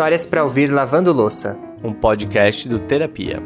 Histórias para ouvir lavando louça, um podcast do Terapia.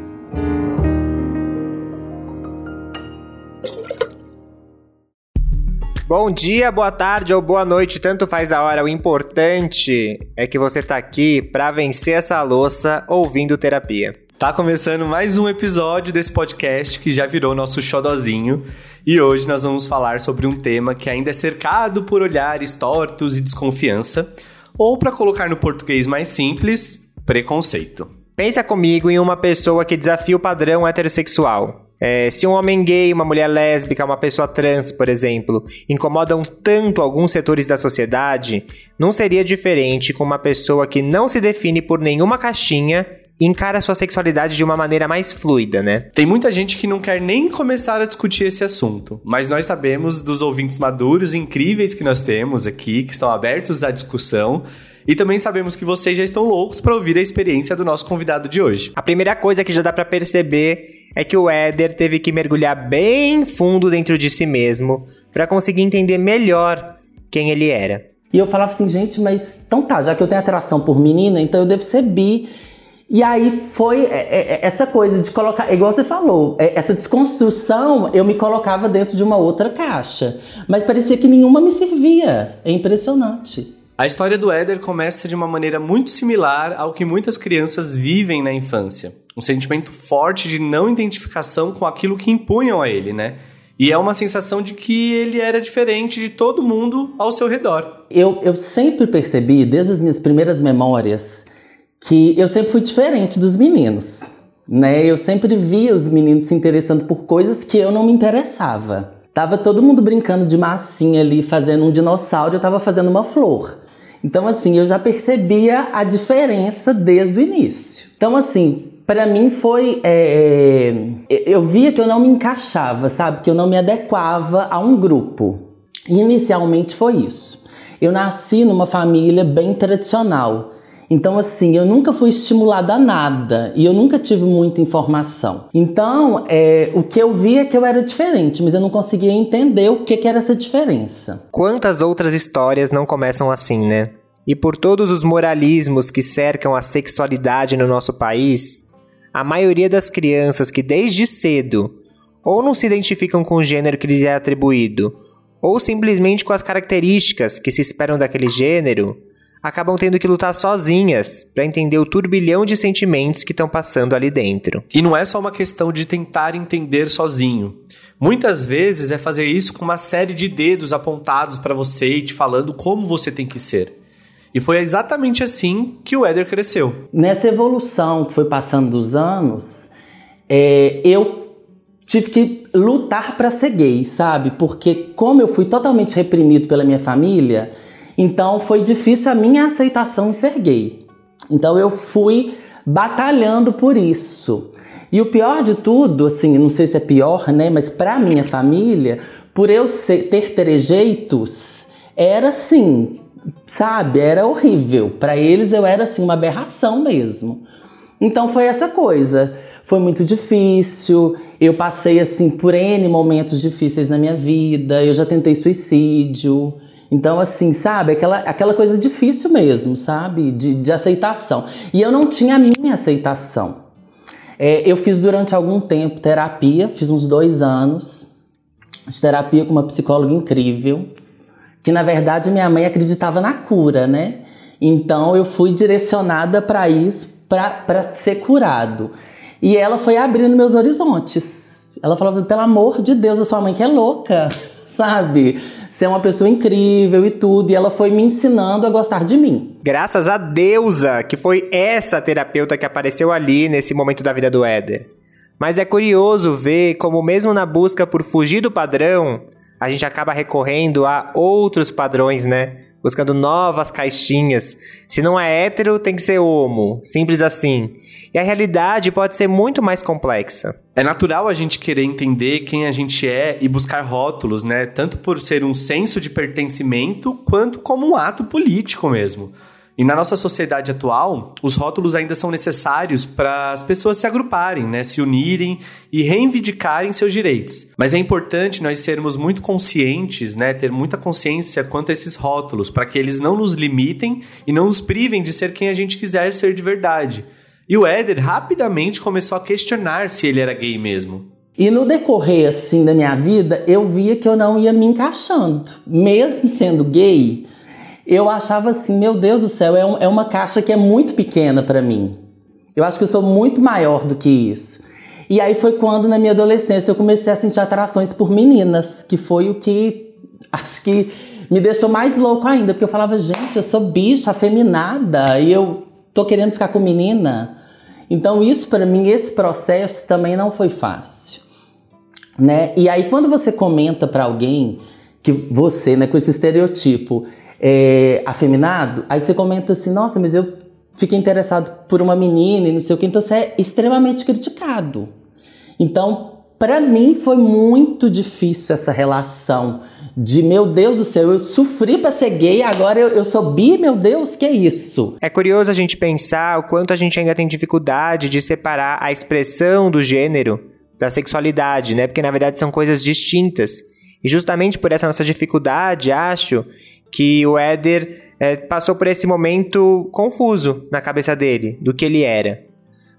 Bom dia, boa tarde ou boa noite, tanto faz a hora. O importante é que você tá aqui para vencer essa louça ouvindo terapia. Tá começando mais um episódio desse podcast que já virou nosso xodozinho. E hoje nós vamos falar sobre um tema que ainda é cercado por olhares tortos e desconfiança, ou para colocar no português mais simples, preconceito. Pensa comigo em uma pessoa que desafia o padrão heterossexual. É, se um homem gay, uma mulher lésbica, uma pessoa trans, por exemplo, incomodam tanto alguns setores da sociedade, não seria diferente com uma pessoa que não se define por nenhuma caixinha encara sua sexualidade de uma maneira mais fluida, né? Tem muita gente que não quer nem começar a discutir esse assunto, mas nós sabemos dos ouvintes maduros incríveis que nós temos aqui, que estão abertos à discussão e também sabemos que vocês já estão loucos para ouvir a experiência do nosso convidado de hoje. A primeira coisa que já dá para perceber é que o Éder teve que mergulhar bem fundo dentro de si mesmo para conseguir entender melhor quem ele era. E eu falava assim, gente, mas então tá, já que eu tenho atração por menina, então eu devo ser bi. E aí foi é, é, é, essa coisa de colocar, igual você falou, essa desconstrução eu me colocava dentro de uma outra caixa. Mas parecia que nenhuma me servia. É impressionante. A história do Éder começa de uma maneira muito similar ao que muitas crianças vivem na infância. Um sentimento forte de não identificação com aquilo que impunham a ele, né? E é uma sensação de que ele era diferente de todo mundo ao seu redor. Eu, eu sempre percebi, desde as minhas primeiras memórias, que eu sempre fui diferente dos meninos. Né? Eu sempre via os meninos se interessando por coisas que eu não me interessava. Tava todo mundo brincando de massinha ali, fazendo um dinossauro, eu tava fazendo uma flor. Então, assim, eu já percebia a diferença desde o início. Então, assim, para mim foi. É, é, eu via que eu não me encaixava, sabe? Que eu não me adequava a um grupo. Inicialmente foi isso. Eu nasci numa família bem tradicional. Então, assim, eu nunca fui estimulada a nada e eu nunca tive muita informação. Então, é, o que eu via é que eu era diferente, mas eu não conseguia entender o que, que era essa diferença. Quantas outras histórias não começam assim, né? E por todos os moralismos que cercam a sexualidade no nosso país, a maioria das crianças que desde cedo ou não se identificam com o gênero que lhes é atribuído, ou simplesmente com as características que se esperam daquele gênero, acabam tendo que lutar sozinhas para entender o turbilhão de sentimentos que estão passando ali dentro. E não é só uma questão de tentar entender sozinho. Muitas vezes é fazer isso com uma série de dedos apontados para você e te falando como você tem que ser. E foi exatamente assim que o Éder cresceu. Nessa evolução que foi passando dos anos, é, eu tive que lutar para ser gay, sabe? Porque como eu fui totalmente reprimido pela minha família, então foi difícil a minha aceitação ser gay. Então eu fui batalhando por isso. E o pior de tudo, assim, não sei se é pior, né, mas para minha família, por eu ser, ter trejeitos, era assim, sabe, era horrível. Para eles eu era assim uma aberração mesmo. Então foi essa coisa. Foi muito difícil. Eu passei assim por N momentos difíceis na minha vida. Eu já tentei suicídio. Então, assim, sabe, aquela, aquela coisa difícil mesmo, sabe, de, de aceitação. E eu não tinha a minha aceitação. É, eu fiz durante algum tempo terapia, fiz uns dois anos de terapia com uma psicóloga incrível, que na verdade minha mãe acreditava na cura, né? Então eu fui direcionada para isso, para ser curado. E ela foi abrindo meus horizontes. Ela falou: pelo amor de Deus, a sua mãe que é louca, sabe? ser uma pessoa incrível e tudo, e ela foi me ensinando a gostar de mim. Graças a deusa, que foi essa terapeuta que apareceu ali nesse momento da vida do Éder. Mas é curioso ver como mesmo na busca por fugir do padrão, a gente acaba recorrendo a outros padrões, né? Buscando novas caixinhas. Se não é hétero, tem que ser homo. Simples assim. E a realidade pode ser muito mais complexa. É natural a gente querer entender quem a gente é e buscar rótulos, né? Tanto por ser um senso de pertencimento, quanto como um ato político mesmo. E na nossa sociedade atual, os rótulos ainda são necessários para as pessoas se agruparem, né, se unirem e reivindicarem seus direitos. Mas é importante nós sermos muito conscientes, né, ter muita consciência quanto a esses rótulos, para que eles não nos limitem e não nos privem de ser quem a gente quiser ser de verdade. E o Éder rapidamente começou a questionar se ele era gay mesmo. E no decorrer assim da minha vida, eu via que eu não ia me encaixando, mesmo sendo gay eu achava assim, meu Deus do céu, é, um, é uma caixa que é muito pequena para mim. Eu acho que eu sou muito maior do que isso. E aí foi quando, na minha adolescência, eu comecei a sentir atrações por meninas, que foi o que acho que me deixou mais louco ainda, porque eu falava, gente, eu sou bicha, afeminada, e eu tô querendo ficar com menina. Então, isso para mim, esse processo também não foi fácil. Né? E aí, quando você comenta para alguém que você, né, com esse estereotipo, é, afeminado, aí você comenta assim, nossa, mas eu fiquei interessado por uma menina e não sei o que, então você é extremamente criticado. Então, para mim foi muito difícil essa relação de meu Deus do céu, eu sofri para ser gay, agora eu, eu sou bi, meu Deus, que é isso? É curioso a gente pensar o quanto a gente ainda tem dificuldade de separar a expressão do gênero da sexualidade, né? Porque na verdade são coisas distintas. E justamente por essa nossa dificuldade, acho que o Éder é, passou por esse momento confuso na cabeça dele, do que ele era.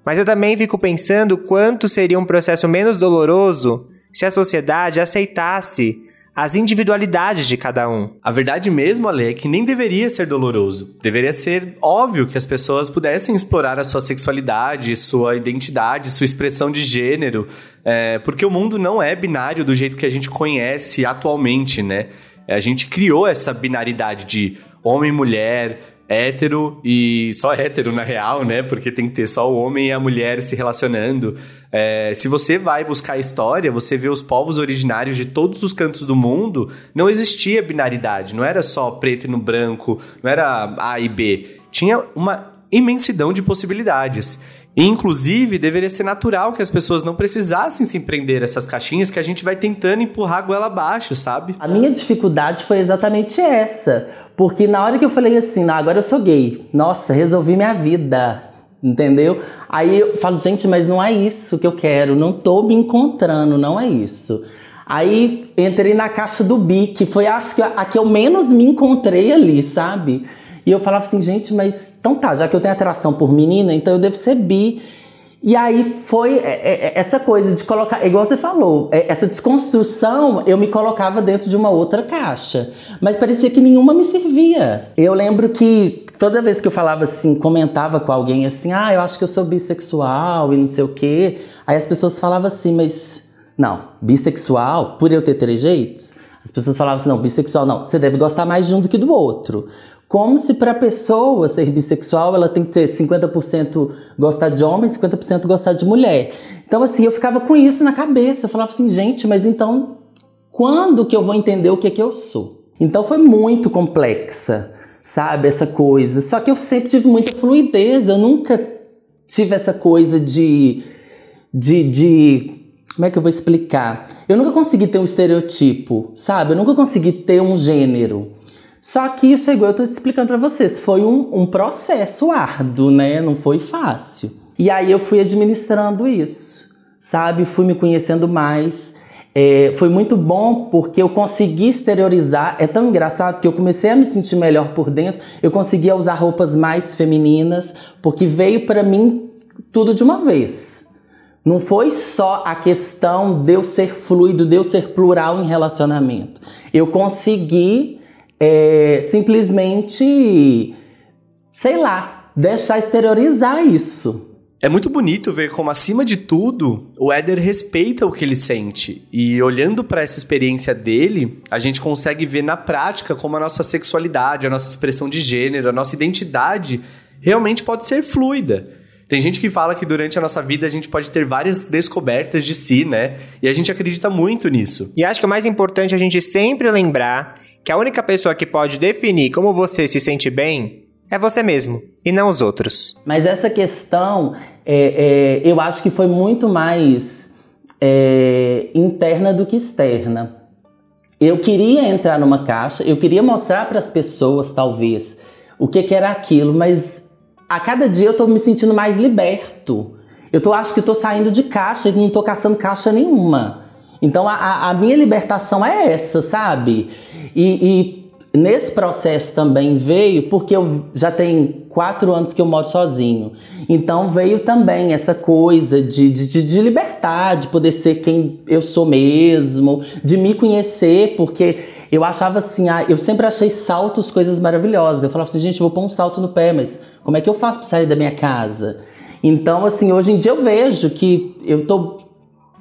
Mas eu também fico pensando quanto seria um processo menos doloroso se a sociedade aceitasse as individualidades de cada um. A verdade mesmo, Ale, é que nem deveria ser doloroso. Deveria ser óbvio que as pessoas pudessem explorar a sua sexualidade, sua identidade, sua expressão de gênero, é, porque o mundo não é binário do jeito que a gente conhece atualmente, né? É, a gente criou essa binaridade de homem, mulher, hétero e só hétero na real, né? Porque tem que ter só o homem e a mulher se relacionando. É, se você vai buscar a história, você vê os povos originários de todos os cantos do mundo, não existia binaridade, não era só preto e no branco, não era A e B. Tinha uma imensidão de possibilidades. Inclusive, deveria ser natural que as pessoas não precisassem se empreender essas caixinhas que a gente vai tentando empurrar a goela abaixo, sabe? A minha dificuldade foi exatamente essa. Porque na hora que eu falei assim, não, agora eu sou gay, nossa, resolvi minha vida, entendeu? Aí eu falo, gente, mas não é isso que eu quero, não tô me encontrando, não é isso. Aí entrei na caixa do bi, que foi acho que a que eu menos me encontrei ali, sabe? E eu falava assim, gente, mas então tá, já que eu tenho atração por menina, então eu devo ser bi. E aí foi é, é, é, essa coisa de colocar, igual você falou, essa desconstrução eu me colocava dentro de uma outra caixa, mas parecia que nenhuma me servia. Eu lembro que toda vez que eu falava assim, comentava com alguém assim, ah, eu acho que eu sou bissexual e não sei o quê, aí as pessoas falavam assim, mas não, bissexual, por eu ter três jeitos, as pessoas falavam assim, não, bissexual não, você deve gostar mais de um do que do outro. Como se para a pessoa ser bissexual ela tem que ter 50% gostar de homem, 50% gostar de mulher. Então assim, eu ficava com isso na cabeça. Eu falava assim, gente, mas então quando que eu vou entender o que é que eu sou? Então foi muito complexa, sabe, essa coisa. Só que eu sempre tive muita fluidez, eu nunca tive essa coisa de de, de como é que eu vou explicar? Eu nunca consegui ter um estereotipo, sabe? Eu nunca consegui ter um gênero. Só que isso é igual eu tô explicando para vocês, foi um, um processo árduo, né? Não foi fácil. E aí eu fui administrando isso, sabe? Fui me conhecendo mais. É, foi muito bom porque eu consegui exteriorizar. É tão engraçado que eu comecei a me sentir melhor por dentro. Eu conseguia usar roupas mais femininas, porque veio para mim tudo de uma vez. Não foi só a questão de eu ser fluido, de eu ser plural em relacionamento. Eu consegui é, simplesmente, sei lá, deixar exteriorizar isso. É muito bonito ver como, acima de tudo, o Éder respeita o que ele sente. E olhando para essa experiência dele, a gente consegue ver na prática como a nossa sexualidade, a nossa expressão de gênero, a nossa identidade realmente pode ser fluida. Tem gente que fala que durante a nossa vida a gente pode ter várias descobertas de si, né? E a gente acredita muito nisso. E acho que o mais importante é a gente sempre lembrar que a única pessoa que pode definir como você se sente bem é você mesmo e não os outros. Mas essa questão, é, é, eu acho que foi muito mais é, interna do que externa. Eu queria entrar numa caixa, eu queria mostrar para as pessoas, talvez, o que, que era aquilo, mas a cada dia eu tô me sentindo mais liberto. Eu tô, acho que tô saindo de caixa e não tô caçando caixa nenhuma. Então a, a minha libertação é essa, sabe? E, e, nesse processo também veio, porque eu já tenho quatro anos que eu moro sozinho. Então veio também essa coisa de, de, de libertar, de poder ser quem eu sou mesmo, de me conhecer, porque eu achava assim, ah, eu sempre achei saltos coisas maravilhosas. Eu falava assim, gente, eu vou pôr um salto no pé, mas como é que eu faço para sair da minha casa? Então, assim, hoje em dia eu vejo que eu tô,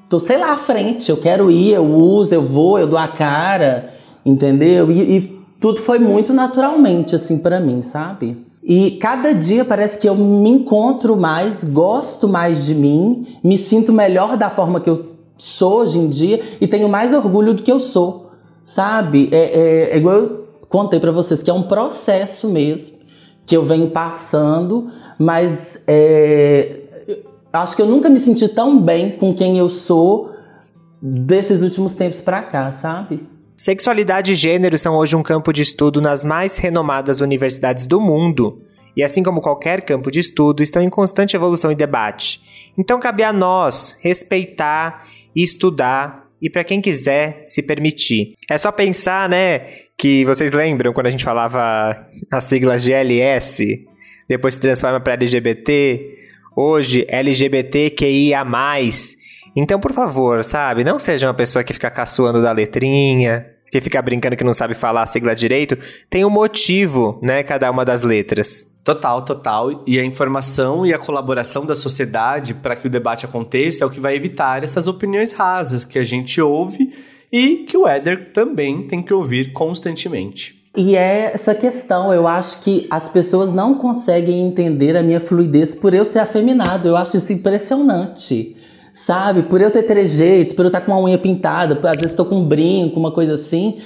tô sei lá, à frente. Eu quero ir, eu uso, eu vou, eu dou a cara, entendeu? E, e tudo foi muito naturalmente, assim, para mim, sabe? E cada dia parece que eu me encontro mais, gosto mais de mim, me sinto melhor da forma que eu sou hoje em dia e tenho mais orgulho do que eu sou, sabe? É, é, é igual eu contei para vocês que é um processo mesmo que eu venho passando, mas é, acho que eu nunca me senti tão bem com quem eu sou desses últimos tempos para cá, sabe? Sexualidade e gênero são hoje um campo de estudo nas mais renomadas universidades do mundo. E assim como qualquer campo de estudo, estão em constante evolução e debate. Então cabe a nós respeitar e estudar e para quem quiser se permitir. É só pensar, né, que vocês lembram quando a gente falava a sigla GLS, depois se transforma para LGBT, hoje LGBTQIA+. Então, por favor, sabe, não seja uma pessoa que fica caçoando da letrinha, que fica brincando que não sabe falar a sigla direito, tem um motivo, né, cada uma das letras. Total, total. E a informação e a colaboração da sociedade para que o debate aconteça é o que vai evitar essas opiniões rasas que a gente ouve e que o Éder também tem que ouvir constantemente. E é essa questão, eu acho que as pessoas não conseguem entender a minha fluidez por eu ser afeminado. Eu acho isso impressionante. Sabe? Por eu ter trejeitos, por eu estar com uma unha pintada, às vezes estou com um brinco, uma coisa assim.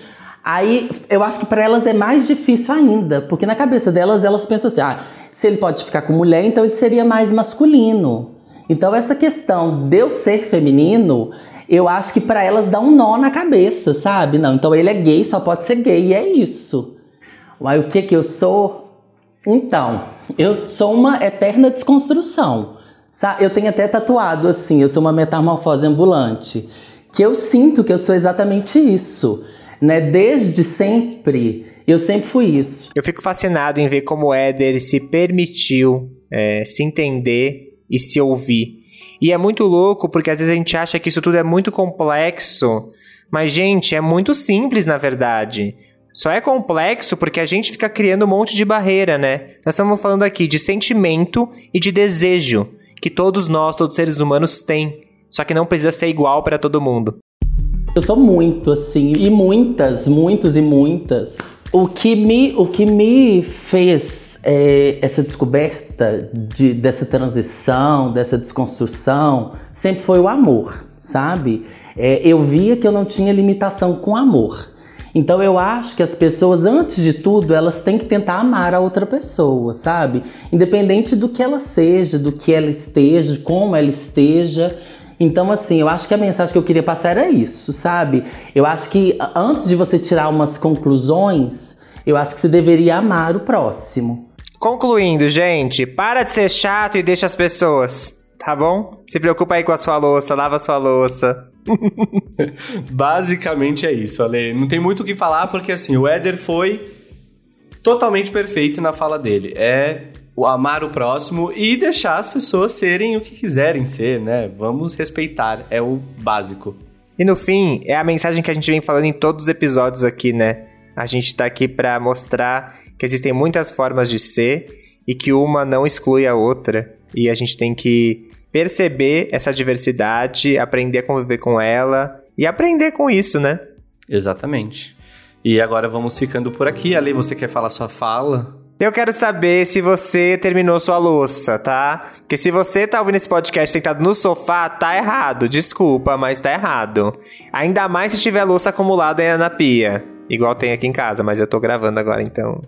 Aí eu acho que para elas é mais difícil ainda, porque na cabeça delas elas pensam assim: ah, se ele pode ficar com mulher, então ele seria mais masculino. Então essa questão de eu ser feminino eu acho que para elas dá um nó na cabeça, sabe? Não, então ele é gay, só pode ser gay, e é isso. Mas o que que eu sou? Então, eu sou uma eterna desconstrução. Sabe? Eu tenho até tatuado assim, eu sou uma metamorfose ambulante, que eu sinto que eu sou exatamente isso, né? Desde sempre, eu sempre fui isso. Eu fico fascinado em ver como o Éder se permitiu é, se entender e se ouvir e é muito louco porque às vezes a gente acha que isso tudo é muito complexo, mas gente, é muito simples na verdade. Só é complexo porque a gente fica criando um monte de barreira, né? Nós estamos falando aqui de sentimento e de desejo que todos nós, todos os seres humanos têm, só que não precisa ser igual para todo mundo. Eu sou muito assim, e muitas, muitos e muitas. O que me, o que me fez é, essa descoberta de, dessa transição, dessa desconstrução, sempre foi o amor, sabe? É, eu via que eu não tinha limitação com amor. Então eu acho que as pessoas, antes de tudo, elas têm que tentar amar a outra pessoa, sabe? Independente do que ela seja, do que ela esteja, como ela esteja. Então, assim, eu acho que a mensagem que eu queria passar era isso, sabe? Eu acho que antes de você tirar umas conclusões, eu acho que você deveria amar o próximo. Concluindo, gente, para de ser chato e deixa as pessoas, tá bom? Se preocupa aí com a sua louça, lava a sua louça. Basicamente é isso, Ale. Não tem muito o que falar porque assim, o Éder foi totalmente perfeito na fala dele. É o amar o próximo e deixar as pessoas serem o que quiserem ser, né? Vamos respeitar, é o básico. E no fim, é a mensagem que a gente vem falando em todos os episódios aqui, né? A gente está aqui para mostrar que existem muitas formas de ser e que uma não exclui a outra. E a gente tem que perceber essa diversidade, aprender a conviver com ela e aprender com isso, né? Exatamente. E agora vamos ficando por aqui. Ali, você quer falar sua fala? Eu quero saber se você terminou sua louça, tá? Porque se você tá ouvindo esse podcast sentado no sofá, tá errado. Desculpa, mas tá errado. Ainda mais se tiver louça acumulada na pia. Igual tem aqui em casa, mas eu tô gravando agora, então.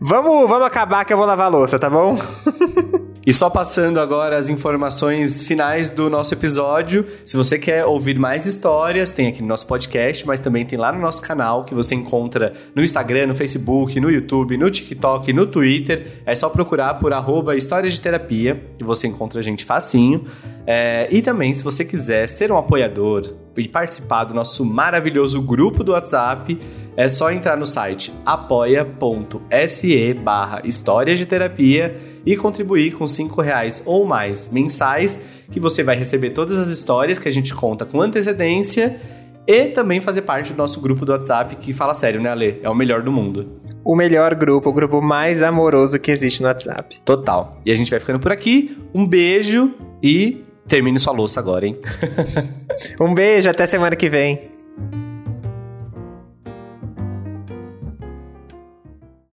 Vamos, vamos acabar que eu vou lavar a louça, tá bom? E só passando agora as informações finais do nosso episódio. Se você quer ouvir mais histórias, tem aqui no nosso podcast, mas também tem lá no nosso canal que você encontra no Instagram, no Facebook, no YouTube, no TikTok, no Twitter. É só procurar por arroba Histórias de Terapia e você encontra a gente facinho. É, e também, se você quiser ser um apoiador e participar do nosso maravilhoso grupo do WhatsApp, é só entrar no site apoia.se barra Histórias de Terapia e contribuir com cinco reais ou mais mensais, que você vai receber todas as histórias que a gente conta com antecedência e também fazer parte do nosso grupo do WhatsApp, que fala sério, né, Ale? É o melhor do mundo. O melhor grupo, o grupo mais amoroso que existe no WhatsApp. Total. E a gente vai ficando por aqui. Um beijo e termine sua louça agora, hein? um beijo, até semana que vem.